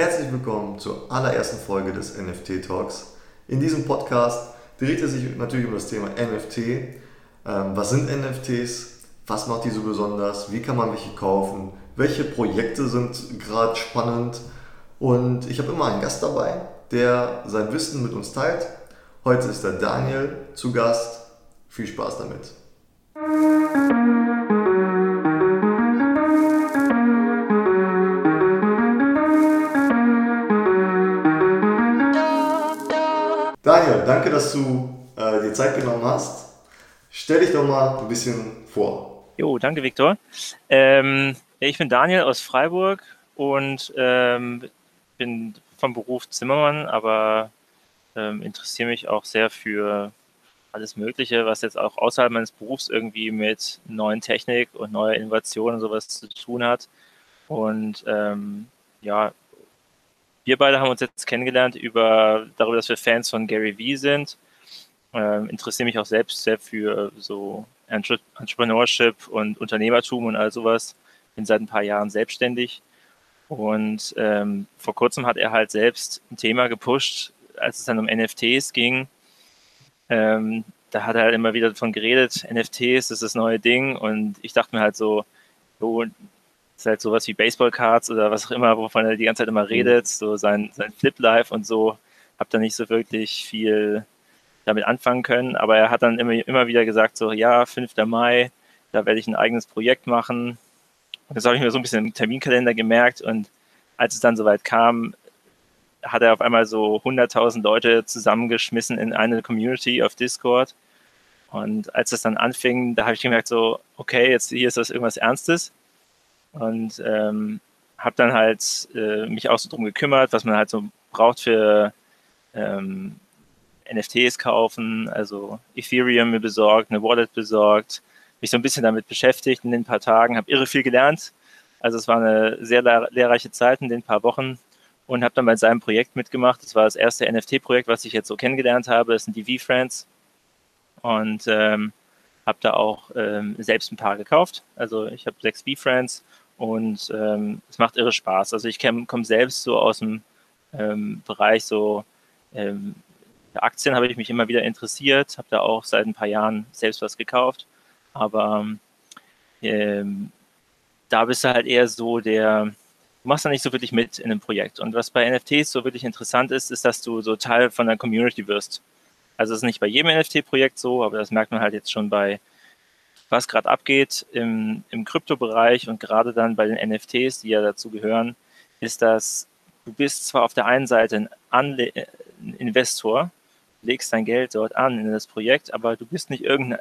Herzlich willkommen zur allerersten Folge des NFT Talks. In diesem Podcast dreht es sich natürlich um das Thema NFT. Ähm, was sind NFTs? Was macht die so besonders? Wie kann man welche kaufen? Welche Projekte sind gerade spannend? Und ich habe immer einen Gast dabei, der sein Wissen mit uns teilt. Heute ist der Daniel zu Gast. Viel Spaß damit. Daniel, danke, dass du äh, dir Zeit genommen hast. Stell dich doch mal ein bisschen vor. Jo, danke, Viktor. Ähm, ich bin Daniel aus Freiburg und ähm, bin vom Beruf Zimmermann, aber ähm, interessiere mich auch sehr für alles Mögliche, was jetzt auch außerhalb meines Berufs irgendwie mit neuen Technik und neuer Innovation und sowas zu tun hat. Und ähm, ja, wir beide haben uns jetzt kennengelernt über darüber, dass wir Fans von Gary Vee sind. Ähm, interessiere mich auch selbst sehr für so Entrepreneurship und Unternehmertum und all sowas. Bin seit ein paar Jahren selbstständig. Und ähm, vor kurzem hat er halt selbst ein Thema gepusht, als es dann um NFTs ging ähm, da hat er halt immer wieder davon geredet, NFTs, ist das neue Ding. Und ich dachte mir halt so, so ist halt sowas wie Baseball-Cards oder was auch immer, wovon er die ganze Zeit immer mhm. redet, so sein, sein Flip-Life und so. Hab da nicht so wirklich viel damit anfangen können, aber er hat dann immer, immer wieder gesagt, so, ja, 5. Mai, da werde ich ein eigenes Projekt machen. Und das habe ich mir so ein bisschen im Terminkalender gemerkt und als es dann soweit kam, hat er auf einmal so 100.000 Leute zusammengeschmissen in eine Community auf Discord. Und als es dann anfing, da habe ich gemerkt, so, okay, jetzt hier ist das irgendwas Ernstes. Und ähm, habe dann halt äh, mich auch so drum gekümmert, was man halt so braucht für ähm, NFTs kaufen, also Ethereum mir besorgt, eine Wallet besorgt, mich so ein bisschen damit beschäftigt in den paar Tagen, habe irre viel gelernt. Also es war eine sehr lehrreiche Zeit in den paar Wochen und habe dann bei seinem Projekt mitgemacht. Das war das erste NFT-Projekt, was ich jetzt so kennengelernt habe. Das sind die V-Friends. Und ähm, habe da auch ähm, selbst ein paar gekauft. Also ich habe sechs V-Friends und ähm, es macht irre Spaß. Also ich komme selbst so aus dem ähm, Bereich so ähm, Aktien habe ich mich immer wieder interessiert, habe da auch seit ein paar Jahren selbst was gekauft. Aber ähm, da bist du halt eher so der, du machst da nicht so wirklich mit in einem Projekt. Und was bei NFTs so wirklich interessant ist, ist, dass du so Teil von der Community wirst. Also es ist nicht bei jedem NFT-Projekt so, aber das merkt man halt jetzt schon bei, was gerade abgeht im, im Kryptobereich und gerade dann bei den NFTs, die ja dazu gehören, ist, dass du bist zwar auf der einen Seite ein, Anle ein Investor, legst dein Geld dort an in das Projekt, aber du bist nicht irgendein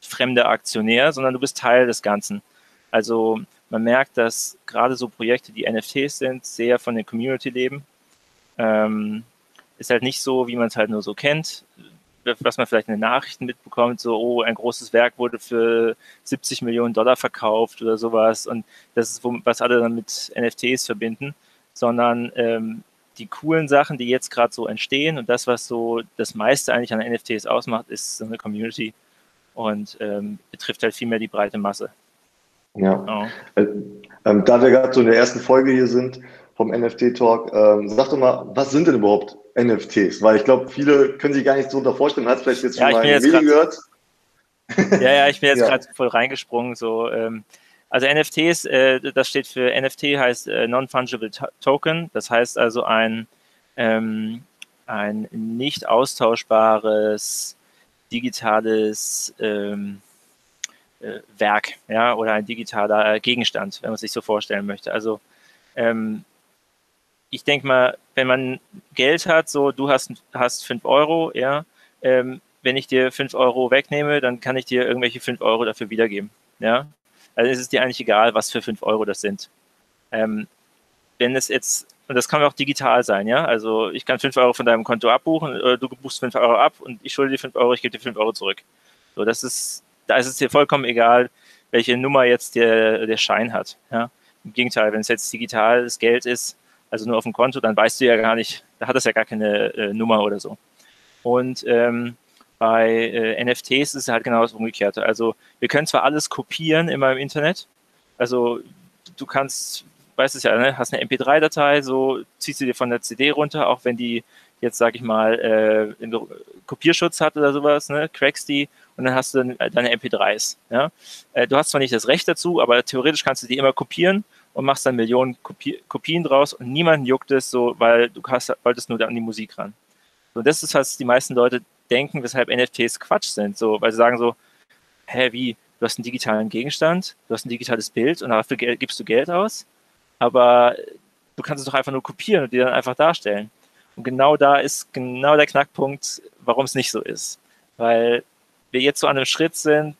fremder Aktionär, sondern du bist Teil des Ganzen. Also man merkt, dass gerade so Projekte, die NFTs sind, sehr von der Community leben. Ähm, ist halt nicht so, wie man es halt nur so kennt, was man vielleicht in den Nachrichten mitbekommt, so, oh, ein großes Werk wurde für 70 Millionen Dollar verkauft oder sowas und das ist, was alle dann mit NFTs verbinden, sondern ähm, die coolen Sachen, die jetzt gerade so entstehen und das, was so das meiste eigentlich an NFTs ausmacht, ist so eine Community und ähm, betrifft halt viel mehr die breite Masse. Ja. Genau. Ähm, da wir gerade so in der ersten Folge hier sind vom NFT-Talk, ähm, sag doch mal, was sind denn überhaupt NFTs? Weil ich glaube, viele können sich gar nicht so unter vorstellen. Hat vielleicht jetzt schon ja, mal ein Video gehört? Ja, ja, ich bin jetzt ja. gerade voll reingesprungen. So, ähm, also NFTs, äh, das steht für NFT heißt äh, Non-Fungible Token. Das heißt also ein, ähm, ein nicht austauschbares digitales ähm, äh, Werk, ja, oder ein digitaler Gegenstand, wenn man sich so vorstellen möchte. Also ähm, ich denke mal, wenn man Geld hat, so du hast, hast 5 Euro, ja, ähm, wenn ich dir 5 Euro wegnehme, dann kann ich dir irgendwelche 5 Euro dafür wiedergeben. Ja? Also ist es dir eigentlich egal, was für 5 Euro das sind. Ähm, wenn es jetzt, und das kann auch digital sein, ja, also ich kann 5 Euro von deinem Konto abbuchen, oder du buchst 5 Euro ab und ich schulde dir 5 Euro, ich gebe dir 5 Euro zurück. So, das ist da ist es dir vollkommen egal, welche Nummer jetzt der, der Schein hat. Ja? Im Gegenteil, wenn es jetzt digitales Geld ist, also nur auf dem Konto, dann weißt du ja gar nicht, da hat es ja gar keine äh, Nummer oder so. Und ähm, bei äh, NFTs ist es halt genau das Umgekehrte. Also wir können zwar alles kopieren immer im Internet, also du kannst weißt es ja, ne? hast eine MP3-Datei, so ziehst du dir von der CD runter, auch wenn die jetzt, sag ich mal, äh, Kopierschutz hat oder sowas, ne? crackst die und dann hast du dann deine MP3s. Ja? Äh, du hast zwar nicht das Recht dazu, aber theoretisch kannst du die immer kopieren und machst dann Millionen Kopie Kopien draus und niemanden juckt es so, weil du hast, wolltest nur an die Musik ran. So, das ist, was die meisten Leute denken, weshalb NFTs Quatsch sind, so, weil sie sagen so, hä, wie, du hast einen digitalen Gegenstand, du hast ein digitales Bild und dafür gibst du Geld aus, aber du kannst es doch einfach nur kopieren und die dann einfach darstellen. Und genau da ist genau der Knackpunkt, warum es nicht so ist. Weil wir jetzt so an einem Schritt sind,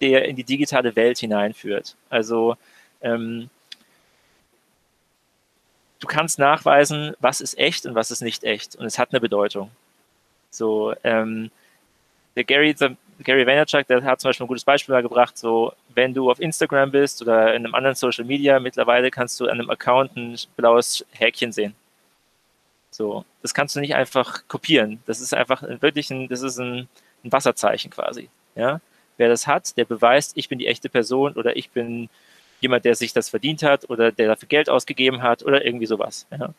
der in die digitale Welt hineinführt. Also ähm, kannst nachweisen, was ist echt und was ist nicht echt. Und es hat eine Bedeutung. So, ähm, der Gary, der Gary Vaynerchuk, der hat zum Beispiel ein gutes Beispiel gebracht, so, wenn du auf Instagram bist oder in einem anderen Social Media, mittlerweile kannst du an einem Account ein blaues Häkchen sehen. So, das kannst du nicht einfach kopieren. Das ist einfach wirklich ein, das ist ein, ein Wasserzeichen quasi. Ja? Wer das hat, der beweist, ich bin die echte Person oder ich bin jemand, der sich das verdient hat oder der dafür Geld ausgegeben hat oder irgendwie sowas. Ja?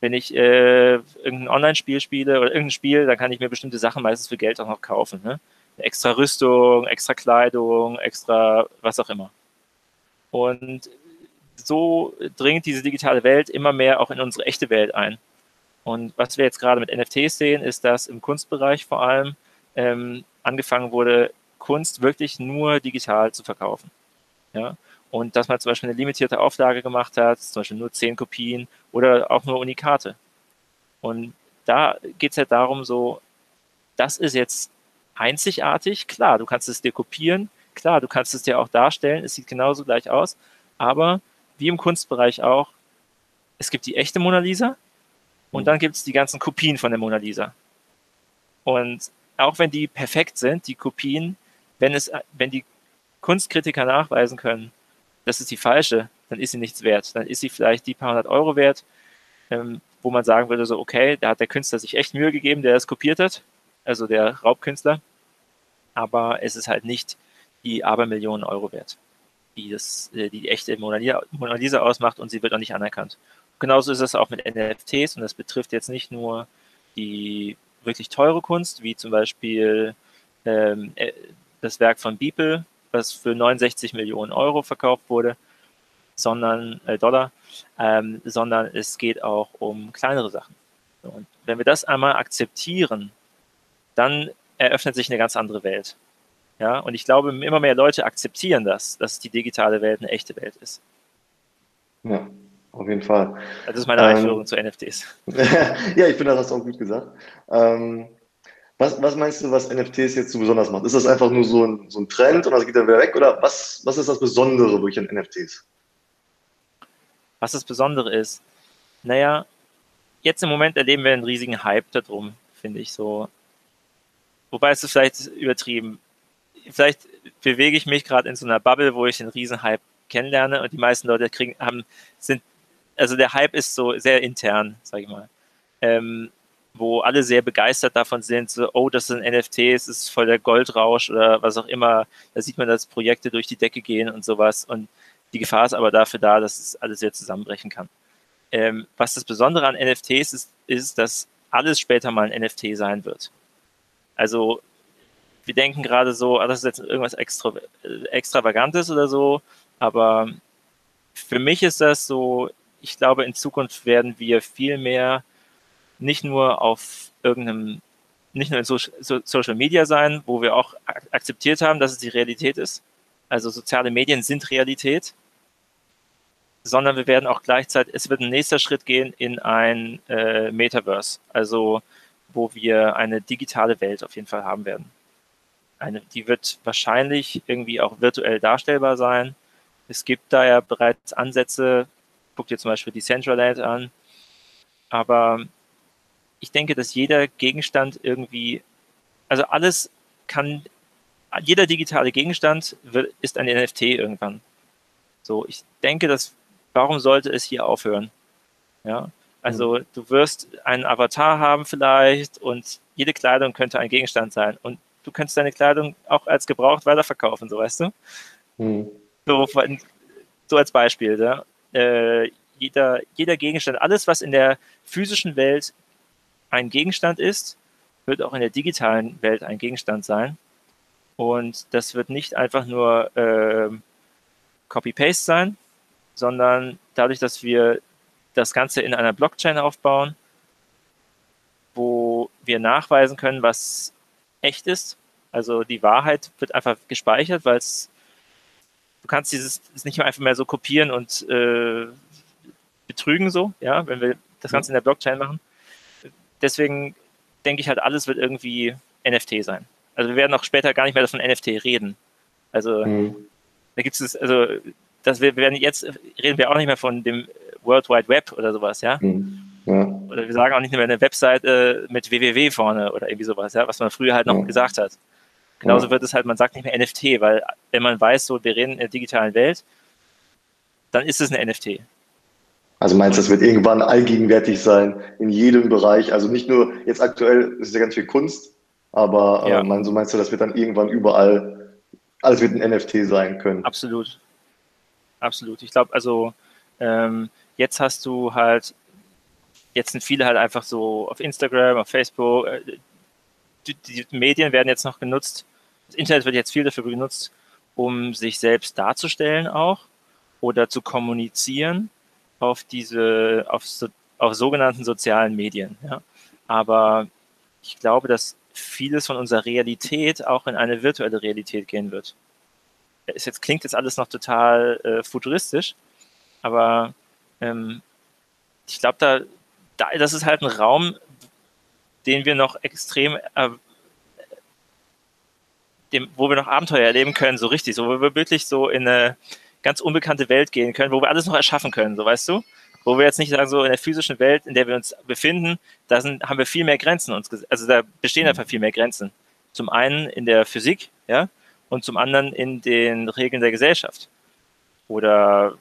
Wenn ich äh, irgendein Online-Spiel spiele oder irgendein Spiel, dann kann ich mir bestimmte Sachen meistens für Geld auch noch kaufen. Ne? Extra Rüstung, extra Kleidung, extra was auch immer. Und so dringt diese digitale Welt immer mehr auch in unsere echte Welt ein. Und was wir jetzt gerade mit NFTs sehen, ist, dass im Kunstbereich vor allem ähm, angefangen wurde, Kunst wirklich nur digital zu verkaufen. Ja? Und dass man zum Beispiel eine limitierte Auflage gemacht hat, zum Beispiel nur zehn Kopien oder auch nur Unikate. Und da geht es halt darum, so, das ist jetzt einzigartig. Klar, du kannst es dir kopieren. Klar, du kannst es dir auch darstellen. Es sieht genauso gleich aus. Aber wie im Kunstbereich auch, es gibt die echte Mona Lisa und dann gibt es die ganzen Kopien von der Mona Lisa. Und auch wenn die perfekt sind, die Kopien, wenn es, wenn die Kunstkritiker nachweisen können, das ist die falsche, dann ist sie nichts wert. Dann ist sie vielleicht die paar hundert Euro wert, ähm, wo man sagen würde, so, okay, da hat der Künstler sich echt Mühe gegeben, der das kopiert hat, also der Raubkünstler. Aber es ist halt nicht die Abermillionen Euro wert, die das, äh, die, die echte Mona Lisa ausmacht und sie wird auch nicht anerkannt. Genauso ist es auch mit NFTs und das betrifft jetzt nicht nur die wirklich teure Kunst, wie zum Beispiel ähm, äh, das Werk von Beeple, was für 69 Millionen Euro verkauft wurde, sondern äh, Dollar, ähm, sondern es geht auch um kleinere Sachen. Und wenn wir das einmal akzeptieren, dann eröffnet sich eine ganz andere Welt. Ja, und ich glaube, immer mehr Leute akzeptieren das, dass die digitale Welt eine echte Welt ist. Ja, auf jeden Fall. Das ist meine Einführung ähm, zu NFTs. ja, ich finde, das hast du auch gut gesagt. Ähm, was, was meinst du, was NFTs jetzt so besonders macht? Ist das einfach nur so ein, so ein Trend und das geht dann wieder weg? Oder was, was ist das Besondere wirklich an NFTs? Was das Besondere ist? Naja, jetzt im Moment erleben wir einen riesigen Hype darum, finde ich so. Wobei es ist vielleicht übertrieben. Vielleicht bewege ich mich gerade in so einer Bubble, wo ich den riesen Hype kennenlerne und die meisten Leute kriegen, haben, sind, also der Hype ist so sehr intern, sage ich mal. Ähm, wo alle sehr begeistert davon sind, so, oh, das sind NFTs, das ist voll der Goldrausch oder was auch immer. Da sieht man, dass Projekte durch die Decke gehen und sowas. Und die Gefahr ist aber dafür da, dass es alles sehr zusammenbrechen kann. Ähm, was das Besondere an NFTs ist, ist, dass alles später mal ein NFT sein wird. Also wir denken gerade so, ah, das ist jetzt irgendwas extra, äh, Extravagantes oder so, aber für mich ist das so, ich glaube, in Zukunft werden wir viel mehr nicht nur auf irgendeinem, nicht nur in so, so Social Media sein, wo wir auch akzeptiert haben, dass es die Realität ist. Also soziale Medien sind Realität, sondern wir werden auch gleichzeitig, es wird ein nächster Schritt gehen in ein äh, Metaverse, also wo wir eine digitale Welt auf jeden Fall haben werden. Eine, die wird wahrscheinlich irgendwie auch virtuell darstellbar sein. Es gibt da ja bereits Ansätze, guck dir zum Beispiel die Decentraland an, aber ich denke, dass jeder Gegenstand irgendwie, also alles kann, jeder digitale Gegenstand wird, ist ein NFT irgendwann. So, ich denke, dass, warum sollte es hier aufhören? Ja, also mhm. du wirst einen Avatar haben vielleicht und jede Kleidung könnte ein Gegenstand sein und du könntest deine Kleidung auch als gebraucht weiterverkaufen, so weißt du? Mhm. So, so als Beispiel, ja? äh, jeder, jeder Gegenstand, alles, was in der physischen Welt ein Gegenstand ist, wird auch in der digitalen Welt ein Gegenstand sein. Und das wird nicht einfach nur äh, Copy-Paste sein, sondern dadurch, dass wir das Ganze in einer Blockchain aufbauen, wo wir nachweisen können, was echt ist. Also die Wahrheit wird einfach gespeichert, weil es du kannst dieses nicht mehr einfach mehr so kopieren und äh, betrügen so, ja, wenn wir das Ganze in der Blockchain machen. Deswegen denke ich halt, alles wird irgendwie NFT sein. Also wir werden auch später gar nicht mehr von NFT reden. Also mhm. da gibt es, also dass wir, werden jetzt reden wir auch nicht mehr von dem World Wide Web oder sowas, ja. Mhm. ja. Oder wir sagen auch nicht mehr eine Webseite mit www vorne oder irgendwie sowas, ja, was man früher halt noch ja. gesagt hat. Genauso ja. wird es halt, man sagt nicht mehr NFT, weil wenn man weiß, so wir reden in der digitalen Welt, dann ist es ein NFT. Also meinst du, das wird irgendwann allgegenwärtig sein in jedem Bereich? Also nicht nur jetzt aktuell ist es ja ganz viel Kunst, aber äh, ja. äh, so meinst du, das wird dann irgendwann überall, alles wird ein NFT sein können? Absolut. Absolut. Ich glaube, also ähm, jetzt hast du halt, jetzt sind viele halt einfach so auf Instagram, auf Facebook, äh, die, die Medien werden jetzt noch genutzt, das Internet wird jetzt viel dafür genutzt, um sich selbst darzustellen auch oder zu kommunizieren auf diese, auf, so, auf sogenannten sozialen Medien. Ja. Aber ich glaube, dass vieles von unserer Realität auch in eine virtuelle Realität gehen wird. Es jetzt klingt jetzt alles noch total äh, futuristisch, aber ähm, ich glaube, da, da, das ist halt ein Raum, den wir noch extrem äh, dem, wo wir noch Abenteuer erleben können, so richtig, so wo wir wirklich so in eine ganz unbekannte Welt gehen können, wo wir alles noch erschaffen können, so weißt du? Wo wir jetzt nicht sagen, so in der physischen Welt, in der wir uns befinden, da sind, haben wir viel mehr Grenzen uns, also da bestehen einfach viel mehr Grenzen. Zum einen in der Physik, ja, und zum anderen in den Regeln der Gesellschaft. Oder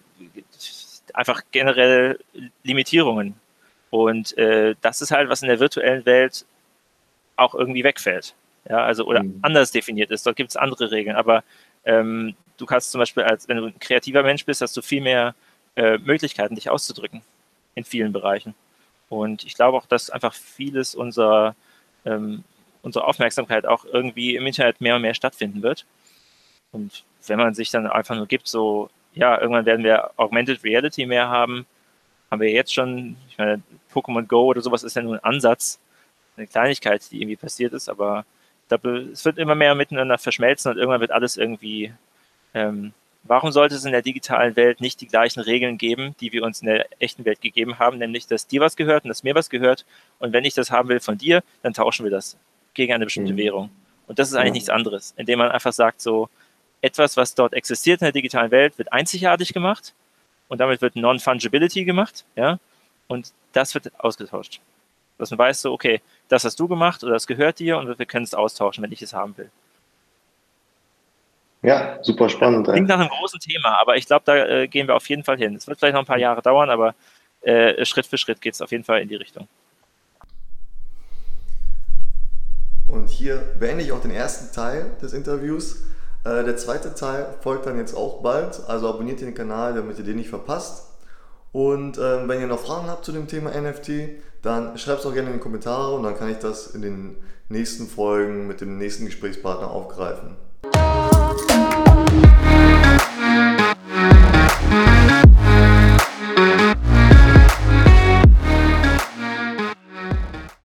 einfach generell Limitierungen. Und äh, das ist halt, was in der virtuellen Welt auch irgendwie wegfällt ja, also oder mhm. anders definiert ist. Dort gibt es andere Regeln, aber ähm, du kannst zum Beispiel, als wenn du ein kreativer Mensch bist, hast du viel mehr äh, Möglichkeiten, dich auszudrücken in vielen Bereichen. Und ich glaube auch, dass einfach vieles unserer, ähm, unserer Aufmerksamkeit auch irgendwie im Internet mehr und mehr stattfinden wird. Und wenn man sich dann einfach nur gibt, so, ja, irgendwann werden wir Augmented Reality mehr haben, haben wir jetzt schon, ich meine, Pokémon Go oder sowas ist ja nur ein Ansatz, eine Kleinigkeit, die irgendwie passiert ist, aber glaube, es wird immer mehr miteinander verschmelzen und irgendwann wird alles irgendwie. Ähm, warum sollte es in der digitalen Welt nicht die gleichen Regeln geben, die wir uns in der echten Welt gegeben haben, nämlich dass dir was gehört und dass mir was gehört und wenn ich das haben will von dir, dann tauschen wir das gegen eine bestimmte mhm. Währung. Und das ist eigentlich ja. nichts anderes, indem man einfach sagt, so etwas, was dort existiert in der digitalen Welt, wird einzigartig gemacht und damit wird Non-Fungibility gemacht, ja, und das wird ausgetauscht. Dass man weiß, so, okay, das hast du gemacht oder das gehört dir und wir können es austauschen, wenn ich es haben will. Ja, super spannend. Klingt nach einem großen Thema, aber ich glaube, da äh, gehen wir auf jeden Fall hin. Es wird vielleicht noch ein paar Jahre dauern, aber äh, Schritt für Schritt geht es auf jeden Fall in die Richtung. Und hier beende ich auch den ersten Teil des Interviews. Äh, der zweite Teil folgt dann jetzt auch bald, also abonniert den Kanal, damit ihr den nicht verpasst. Und ähm, wenn ihr noch Fragen habt zu dem Thema NFT, dann schreibt es auch gerne in die Kommentare und dann kann ich das in den nächsten Folgen mit dem nächsten Gesprächspartner aufgreifen.